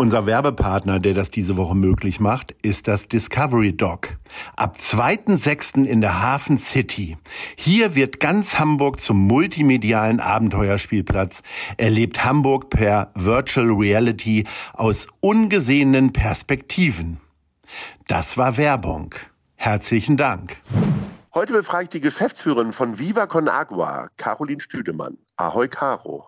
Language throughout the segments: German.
Unser Werbepartner, der das diese Woche möglich macht, ist das Discovery Dog. Ab 2.6. in der Hafen City. Hier wird ganz Hamburg zum multimedialen Abenteuerspielplatz. Erlebt Hamburg per Virtual Reality aus ungesehenen Perspektiven. Das war Werbung. Herzlichen Dank. Heute befrage ich die Geschäftsführerin von Viva Con Agua, Caroline Stüdemann. Ahoi, Caro.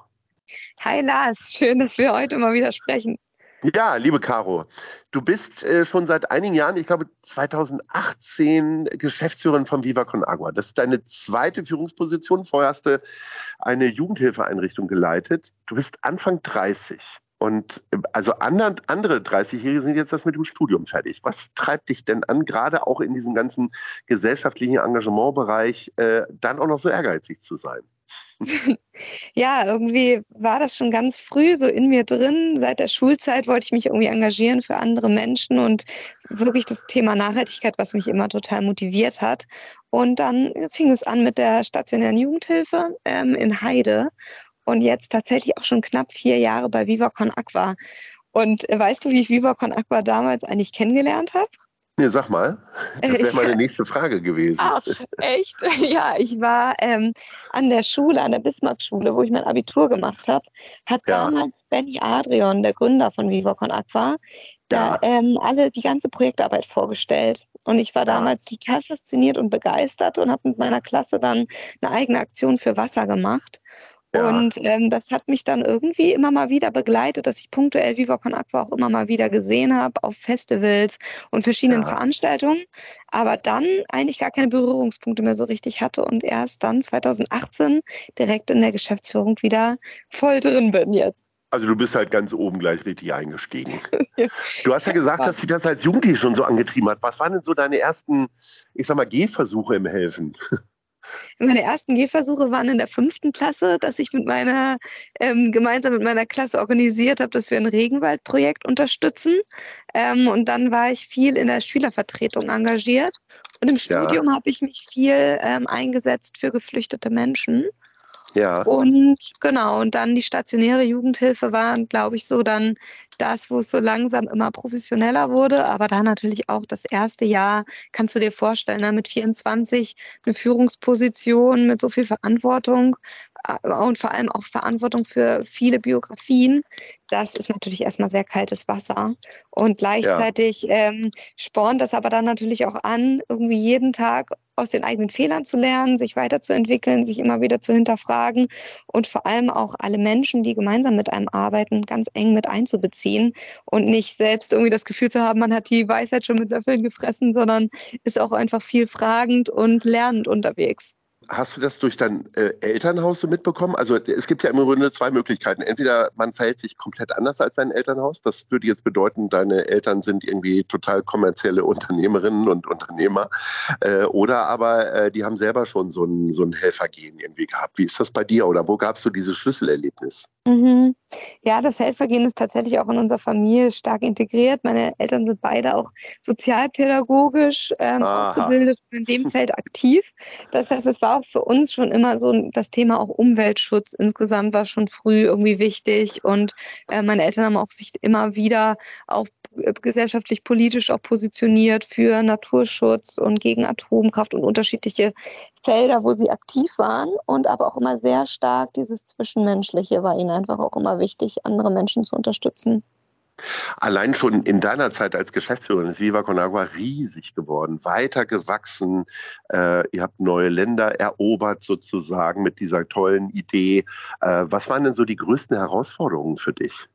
Hi Lars, schön, dass wir heute mal wieder sprechen. Ja, liebe Caro, du bist äh, schon seit einigen Jahren, ich glaube 2018, Geschäftsführerin von Viva Con Agua. Das ist deine zweite Führungsposition. Vorher hast du eine Jugendhilfeeinrichtung geleitet. Du bist Anfang 30. Und äh, also andere, andere 30-Jährige sind jetzt das mit dem Studium fertig. Was treibt dich denn an, gerade auch in diesem ganzen gesellschaftlichen Engagementbereich, äh, dann auch noch so ehrgeizig zu sein? ja, irgendwie war das schon ganz früh so in mir drin. Seit der Schulzeit wollte ich mich irgendwie engagieren für andere Menschen und wirklich das Thema Nachhaltigkeit, was mich immer total motiviert hat. Und dann fing es an mit der stationären Jugendhilfe ähm, in Heide und jetzt tatsächlich auch schon knapp vier Jahre bei Viva Con Aqua. Und äh, weißt du, wie ich Viva Con Aqua damals eigentlich kennengelernt habe? Nee, sag mal. Das wäre meine nächste Frage gewesen. Ach, echt? Ja, ich war ähm, an der Schule, an der Bismarck-Schule, wo ich mein Abitur gemacht habe, hat ja. damals Benny Adrian, der Gründer von Viva Con Aqua, da ja. ähm, alle die ganze Projektarbeit vorgestellt. Und ich war damals total fasziniert und begeistert und habe mit meiner Klasse dann eine eigene Aktion für Wasser gemacht. Ja. Und ähm, das hat mich dann irgendwie immer mal wieder begleitet, dass ich punktuell Viva Con Aqua auch immer mal wieder gesehen habe auf Festivals und verschiedenen ja. Veranstaltungen, aber dann eigentlich gar keine Berührungspunkte mehr so richtig hatte und erst dann 2018 direkt in der Geschäftsführung wieder voll drin bin jetzt. Also du bist halt ganz oben gleich richtig eingestiegen. Du hast ja gesagt, dass dich das als Jugendliche schon so angetrieben hat. Was waren denn so deine ersten, ich sag mal, Gehversuche im Helfen? Meine ersten Gehversuche waren in der fünften Klasse, dass ich mit meiner, ähm, gemeinsam mit meiner Klasse organisiert habe, dass wir ein Regenwaldprojekt unterstützen. Ähm, und dann war ich viel in der Schülervertretung engagiert. Und im Studium ja. habe ich mich viel ähm, eingesetzt für geflüchtete Menschen. Ja. Und genau, und dann die stationäre Jugendhilfe war, glaube ich, so dann das, wo es so langsam immer professioneller wurde. Aber da natürlich auch das erste Jahr, kannst du dir vorstellen, ne, mit 24 eine Führungsposition, mit so viel Verantwortung äh, und vor allem auch Verantwortung für viele Biografien. Das ist natürlich erstmal sehr kaltes Wasser. Und gleichzeitig ja. ähm, spornt das aber dann natürlich auch an, irgendwie jeden Tag aus den eigenen Fehlern zu lernen, sich weiterzuentwickeln, sich immer wieder zu hinterfragen und vor allem auch alle Menschen, die gemeinsam mit einem arbeiten, ganz eng mit einzubeziehen ziehen und nicht selbst irgendwie das Gefühl zu haben, man hat die Weisheit schon mit Löffeln gefressen, sondern ist auch einfach viel fragend und lernend unterwegs. Hast du das durch dein äh, Elternhaus so mitbekommen? Also es gibt ja im Grunde zwei Möglichkeiten. Entweder man verhält sich komplett anders als dein Elternhaus. Das würde jetzt bedeuten, deine Eltern sind irgendwie total kommerzielle Unternehmerinnen und Unternehmer. Äh, oder aber äh, die haben selber schon so ein, so ein Helfergehen irgendwie gehabt. Wie ist das bei dir? Oder wo gabst du dieses Schlüsselerlebnis? Mhm. Ja, das Helfergehen ist tatsächlich auch in unserer Familie stark integriert. Meine Eltern sind beide auch sozialpädagogisch ähm, ausgebildet und in dem Feld aktiv. Das heißt, es war auch für uns schon immer so das Thema auch Umweltschutz insgesamt war schon früh irgendwie wichtig und äh, meine Eltern haben auch sich immer wieder auch gesellschaftlich politisch auch positioniert für Naturschutz und gegen Atomkraft und unterschiedliche Felder, wo sie aktiv waren und aber auch immer sehr stark dieses Zwischenmenschliche war ihnen einfach auch immer wichtig, andere Menschen zu unterstützen. Allein schon in deiner Zeit als Geschäftsführerin ist Viva Con Agua riesig geworden, weiter gewachsen. Äh, ihr habt neue Länder erobert sozusagen mit dieser tollen Idee. Äh, was waren denn so die größten Herausforderungen für dich?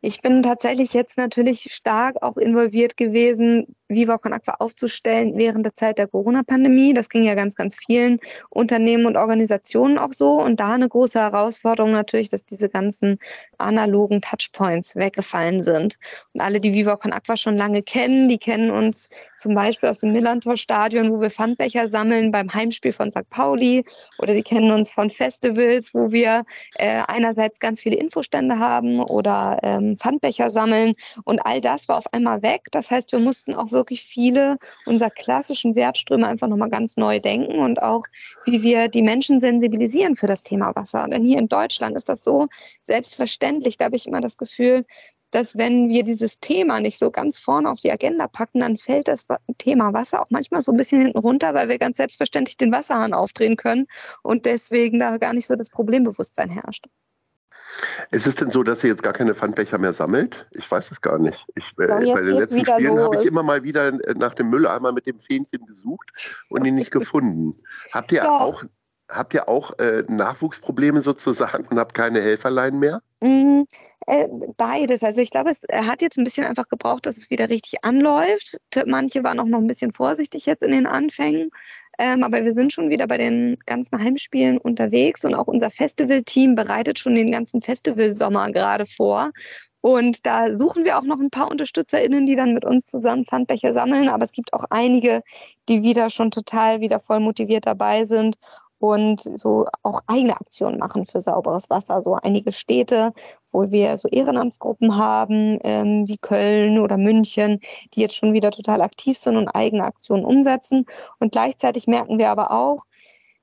Ich bin tatsächlich jetzt natürlich stark auch involviert gewesen Viva Con Aqua aufzustellen während der Zeit der Corona-Pandemie. Das ging ja ganz, ganz vielen Unternehmen und Organisationen auch so. Und da eine große Herausforderung natürlich, dass diese ganzen analogen Touchpoints weggefallen sind. Und alle, die Viva Con Aqua schon lange kennen, die kennen uns zum Beispiel aus dem Millantor-Stadion, wo wir Pfandbecher sammeln beim Heimspiel von St. Pauli. Oder sie kennen uns von Festivals, wo wir äh, einerseits ganz viele Infostände haben oder ähm, Pfandbecher sammeln. Und all das war auf einmal weg. Das heißt, wir mussten auch wirklich viele unserer klassischen Wertströme einfach nochmal ganz neu denken und auch, wie wir die Menschen sensibilisieren für das Thema Wasser. Denn hier in Deutschland ist das so selbstverständlich. Da habe ich immer das Gefühl, dass wenn wir dieses Thema nicht so ganz vorne auf die Agenda packen, dann fällt das Thema Wasser auch manchmal so ein bisschen hinten runter, weil wir ganz selbstverständlich den Wasserhahn aufdrehen können und deswegen da gar nicht so das Problembewusstsein herrscht. Ist es denn so, dass ihr jetzt gar keine Pfandbecher mehr sammelt? Ich weiß es gar nicht. Ich, äh, bei den letzten Spielen habe ich immer mal wieder äh, nach dem Mülleimer mit dem Fähnchen gesucht und ihn nicht gefunden. Habt ihr Doch. auch, habt ihr auch äh, Nachwuchsprobleme sozusagen und habt keine Helferlein mehr? Äh, beides. Also ich glaube, es hat jetzt ein bisschen einfach gebraucht, dass es wieder richtig anläuft. Manche waren auch noch ein bisschen vorsichtig jetzt in den Anfängen. Ähm, aber wir sind schon wieder bei den ganzen Heimspielen unterwegs und auch unser Festival-Team bereitet schon den ganzen Festivalsommer gerade vor. Und da suchen wir auch noch ein paar UnterstützerInnen, die dann mit uns zusammen Pfandbecher sammeln. Aber es gibt auch einige, die wieder schon total wieder voll motiviert dabei sind und so auch eigene Aktionen machen für sauberes Wasser. So einige Städte, wo wir so Ehrenamtsgruppen haben, ähm, wie Köln oder München, die jetzt schon wieder total aktiv sind und eigene Aktionen umsetzen. Und gleichzeitig merken wir aber auch,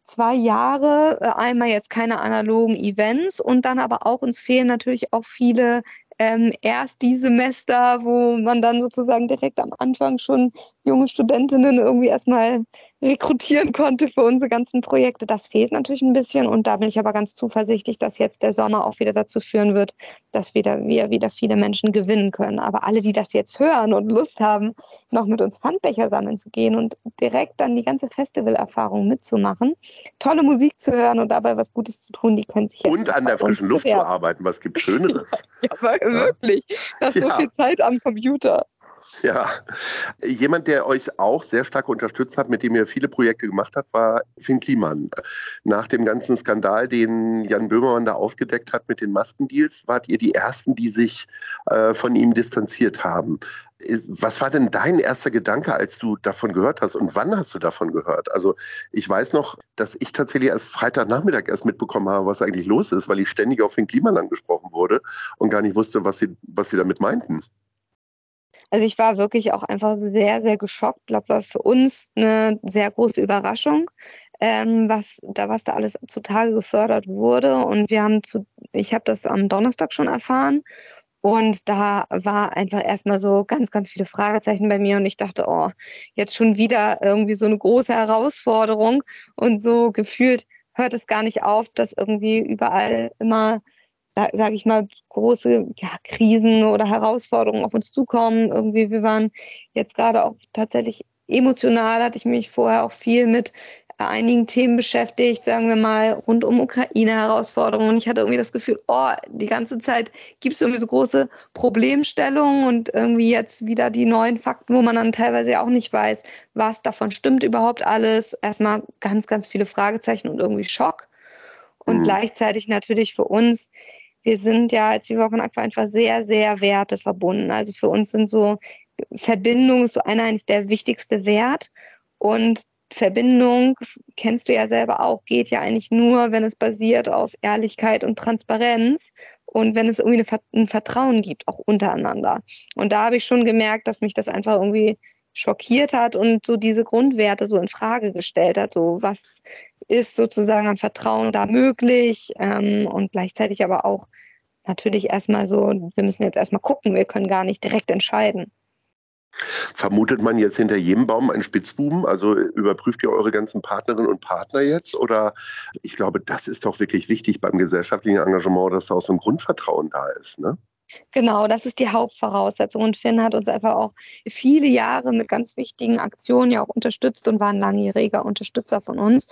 zwei Jahre, äh, einmal jetzt keine analogen Events und dann aber auch, uns fehlen natürlich auch viele ähm, erst die Semester, wo man dann sozusagen direkt am Anfang schon junge Studentinnen irgendwie erstmal rekrutieren konnte für unsere ganzen Projekte. Das fehlt natürlich ein bisschen und da bin ich aber ganz zuversichtlich, dass jetzt der Sommer auch wieder dazu führen wird, dass wieder, wir wieder viele Menschen gewinnen können. Aber alle, die das jetzt hören und Lust haben, noch mit uns Pfandbecher sammeln zu gehen und direkt dann die ganze Festivalerfahrung mitzumachen, tolle Musik zu hören und dabei was Gutes zu tun, die können sich jetzt Und an der frischen Luft zu arbeiten, was gibt Schöneres? ja, wirklich. Das ja. so viel Zeit am Computer. Ja, jemand, der euch auch sehr stark unterstützt hat, mit dem ihr viele Projekte gemacht habt, war Finn Kliman. Nach dem ganzen Skandal, den Jan Böhmermann da aufgedeckt hat mit den Maskendeals, wart ihr die Ersten, die sich äh, von ihm distanziert haben. Was war denn dein erster Gedanke, als du davon gehört hast und wann hast du davon gehört? Also ich weiß noch, dass ich tatsächlich erst Freitagnachmittag erst mitbekommen habe, was eigentlich los ist, weil ich ständig auf Finn Kliman angesprochen wurde und gar nicht wusste, was sie, was sie damit meinten. Also ich war wirklich auch einfach sehr, sehr geschockt. Ich glaube, war für uns eine sehr große Überraschung, ähm, was da, was da alles zutage gefördert wurde. Und wir haben zu, ich habe das am Donnerstag schon erfahren. Und da war einfach erstmal so ganz, ganz viele Fragezeichen bei mir und ich dachte, oh, jetzt schon wieder irgendwie so eine große Herausforderung und so gefühlt hört es gar nicht auf, dass irgendwie überall immer sage ich mal, große ja, Krisen oder Herausforderungen auf uns zukommen. Irgendwie, wir waren jetzt gerade auch tatsächlich emotional, hatte ich mich vorher auch viel mit einigen Themen beschäftigt, sagen wir mal, rund um Ukraine-Herausforderungen. Und ich hatte irgendwie das Gefühl, oh, die ganze Zeit gibt es irgendwie so große Problemstellungen und irgendwie jetzt wieder die neuen Fakten, wo man dann teilweise auch nicht weiß, was davon stimmt überhaupt alles. Erstmal ganz, ganz viele Fragezeichen und irgendwie Schock. Und mhm. gleichzeitig natürlich für uns wir sind ja als Viva Con Aqua einfach sehr, sehr Werte verbunden. Also für uns sind so Verbindung so einer eigentlich der wichtigste Wert. Und Verbindung, kennst du ja selber auch, geht ja eigentlich nur, wenn es basiert auf Ehrlichkeit und Transparenz und wenn es irgendwie ein Vertrauen gibt, auch untereinander. Und da habe ich schon gemerkt, dass mich das einfach irgendwie schockiert hat und so diese Grundwerte so in Frage gestellt hat. So, was ist sozusagen an Vertrauen da möglich ähm, und gleichzeitig aber auch natürlich erstmal so, wir müssen jetzt erstmal gucken, wir können gar nicht direkt entscheiden. Vermutet man jetzt hinter jedem Baum einen Spitzbuben? Also überprüft ihr eure ganzen Partnerinnen und Partner jetzt? Oder ich glaube, das ist doch wirklich wichtig beim gesellschaftlichen Engagement, dass da auch so ein Grundvertrauen da ist. Ne? Genau, das ist die Hauptvoraussetzung. Und Finn hat uns einfach auch viele Jahre mit ganz wichtigen Aktionen ja auch unterstützt und war ein langjähriger Unterstützer von uns.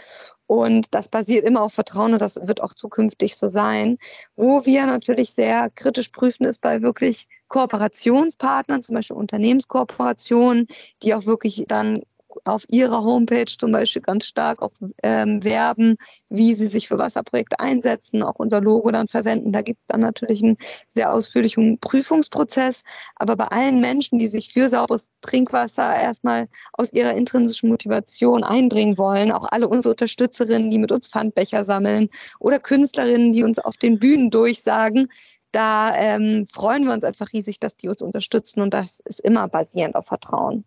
Und das basiert immer auf Vertrauen und das wird auch zukünftig so sein. Wo wir natürlich sehr kritisch prüfen, ist bei wirklich Kooperationspartnern, zum Beispiel Unternehmenskooperationen, die auch wirklich dann auf ihrer Homepage zum Beispiel ganz stark auch ähm, werben, wie sie sich für Wasserprojekte einsetzen, auch unser Logo dann verwenden. Da gibt es dann natürlich einen sehr ausführlichen Prüfungsprozess. Aber bei allen Menschen, die sich für sauberes Trinkwasser erstmal aus ihrer intrinsischen Motivation einbringen wollen, auch alle unsere Unterstützerinnen, die mit uns Pfandbecher sammeln oder Künstlerinnen, die uns auf den Bühnen durchsagen, da ähm, freuen wir uns einfach riesig, dass die uns unterstützen und das ist immer basierend auf Vertrauen.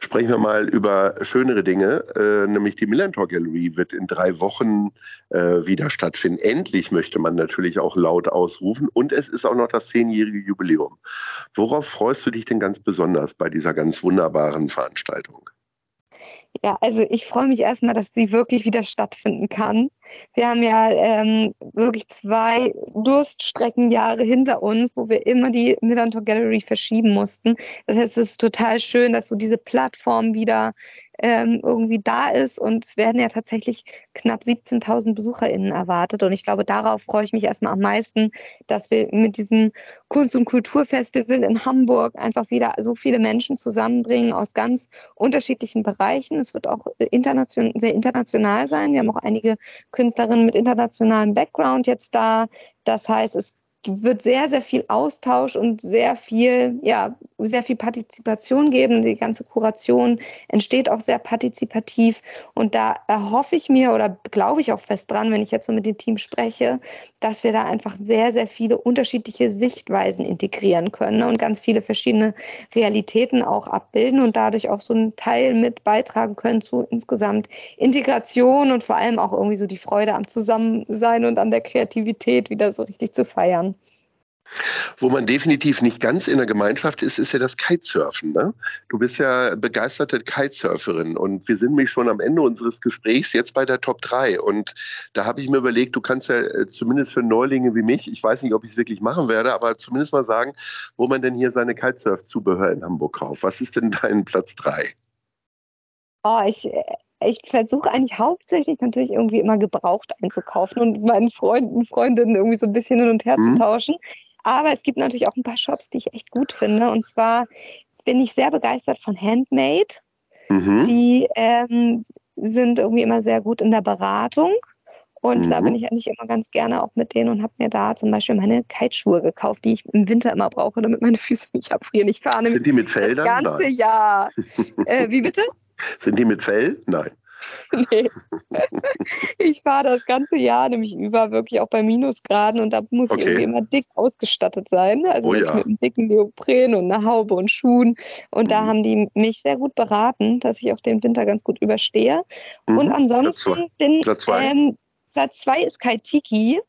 Sprechen wir mal über schönere Dinge, äh, nämlich die Millantor Gallery wird in drei Wochen äh, wieder stattfinden. Endlich möchte man natürlich auch laut ausrufen und es ist auch noch das zehnjährige Jubiläum. Worauf freust du dich denn ganz besonders bei dieser ganz wunderbaren Veranstaltung? Ja, also ich freue mich erstmal, dass sie wirklich wieder stattfinden kann. Wir haben ja ähm, wirklich zwei Durststreckenjahre hinter uns, wo wir immer die Millantor Gallery verschieben mussten. Das heißt, es ist total schön, dass so diese Plattform wieder ähm, irgendwie da ist. Und es werden ja tatsächlich knapp 17.000 BesucherInnen erwartet. Und ich glaube, darauf freue ich mich erstmal am meisten, dass wir mit diesem Kunst- und Kulturfestival in Hamburg einfach wieder so viele Menschen zusammenbringen aus ganz unterschiedlichen Bereichen. Es wird auch internation sehr international sein. Wir haben auch einige Künstlerinnen mit internationalem Background jetzt da. Das heißt, es wird sehr, sehr viel Austausch und sehr viel, ja, sehr viel Partizipation geben. Die ganze Kuration entsteht auch sehr partizipativ. Und da erhoffe ich mir oder glaube ich auch fest dran, wenn ich jetzt so mit dem Team spreche, dass wir da einfach sehr, sehr viele unterschiedliche Sichtweisen integrieren können und ganz viele verschiedene Realitäten auch abbilden und dadurch auch so einen Teil mit beitragen können zu insgesamt Integration und vor allem auch irgendwie so die Freude am Zusammensein und an der Kreativität wieder so richtig zu feiern. Wo man definitiv nicht ganz in der Gemeinschaft ist, ist ja das Kitesurfen. Ne? Du bist ja begeisterte Kitesurferin und wir sind mich schon am Ende unseres Gesprächs jetzt bei der Top 3. Und da habe ich mir überlegt, du kannst ja äh, zumindest für Neulinge wie mich, ich weiß nicht, ob ich es wirklich machen werde, aber zumindest mal sagen, wo man denn hier seine Kitesurf-Zubehör in Hamburg kauft. Was ist denn dein Platz 3? Oh, ich, äh, ich versuche eigentlich hauptsächlich natürlich irgendwie immer gebraucht einzukaufen und meinen Freunden, Freundinnen irgendwie so ein bisschen hin und her mhm. zu tauschen. Aber es gibt natürlich auch ein paar Shops, die ich echt gut finde. Und zwar bin ich sehr begeistert von Handmade. Mhm. Die ähm, sind irgendwie immer sehr gut in der Beratung. Und mhm. da bin ich eigentlich immer ganz gerne auch mit denen und habe mir da zum Beispiel meine Kiteschuhe gekauft, die ich im Winter immer brauche, damit meine Füße nicht abfrieren. Ich fahre nämlich Sind die mit Fell das ganze Nein. Jahr. äh, wie bitte? Sind die mit Fell? Nein. nee. Ich fahre das ganze Jahr nämlich über, wirklich auch bei Minusgraden und da muss okay. ich irgendwie immer dick ausgestattet sein. Also oh, ja. mit einem dicken Neopren und einer Haube und Schuhen. Und mhm. da haben die mich sehr gut beraten, dass ich auch den Winter ganz gut überstehe. Mhm. Und ansonsten bin Platz zwei. Ähm, Platz zwei ist Kaitiki.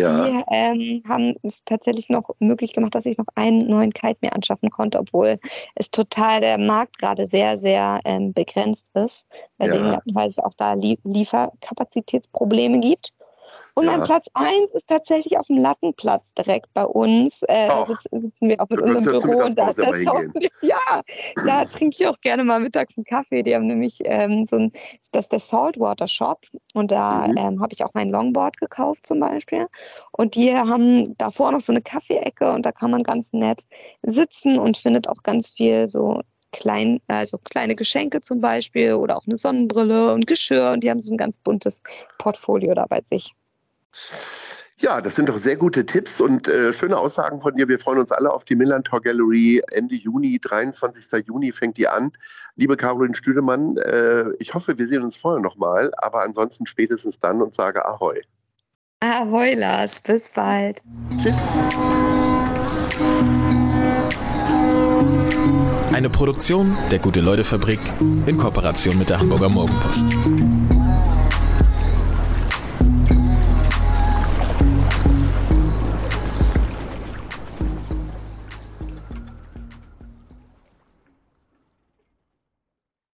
Ja. Die ähm, haben es tatsächlich noch möglich gemacht, dass ich noch einen neuen Kite mir anschaffen konnte, obwohl es total der Markt gerade sehr, sehr ähm, begrenzt ist, bei ja. denen weil es auch da Lieferkapazitätsprobleme gibt. Und ja. mein Platz 1 ist tatsächlich auf dem Lattenplatz direkt bei uns. Äh, da sitzen, sitzen, wir auch mit unserem Büro. Und da, das auch, ja, da trinke ich auch gerne mal mittags einen Kaffee. Die haben nämlich ähm, so ein, das ist der Saltwater Shop. Und da mhm. ähm, habe ich auch mein Longboard gekauft zum Beispiel. Und die haben davor noch so eine Kaffeeecke und da kann man ganz nett sitzen und findet auch ganz viel so klein, also kleine Geschenke zum Beispiel oder auch eine Sonnenbrille und Geschirr und die haben so ein ganz buntes Portfolio da bei sich. Ja, das sind doch sehr gute Tipps und äh, schöne Aussagen von dir. Wir freuen uns alle auf die Millantor Gallery Ende Juni, 23. Juni fängt die an. Liebe Caroline Stüdemann, äh, ich hoffe, wir sehen uns vorher nochmal, aber ansonsten spätestens dann und sage Ahoi. Ahoi, Lars. Bis bald. Tschüss. Eine Produktion der Gute-Leute-Fabrik in Kooperation mit der Hamburger Morgenpost.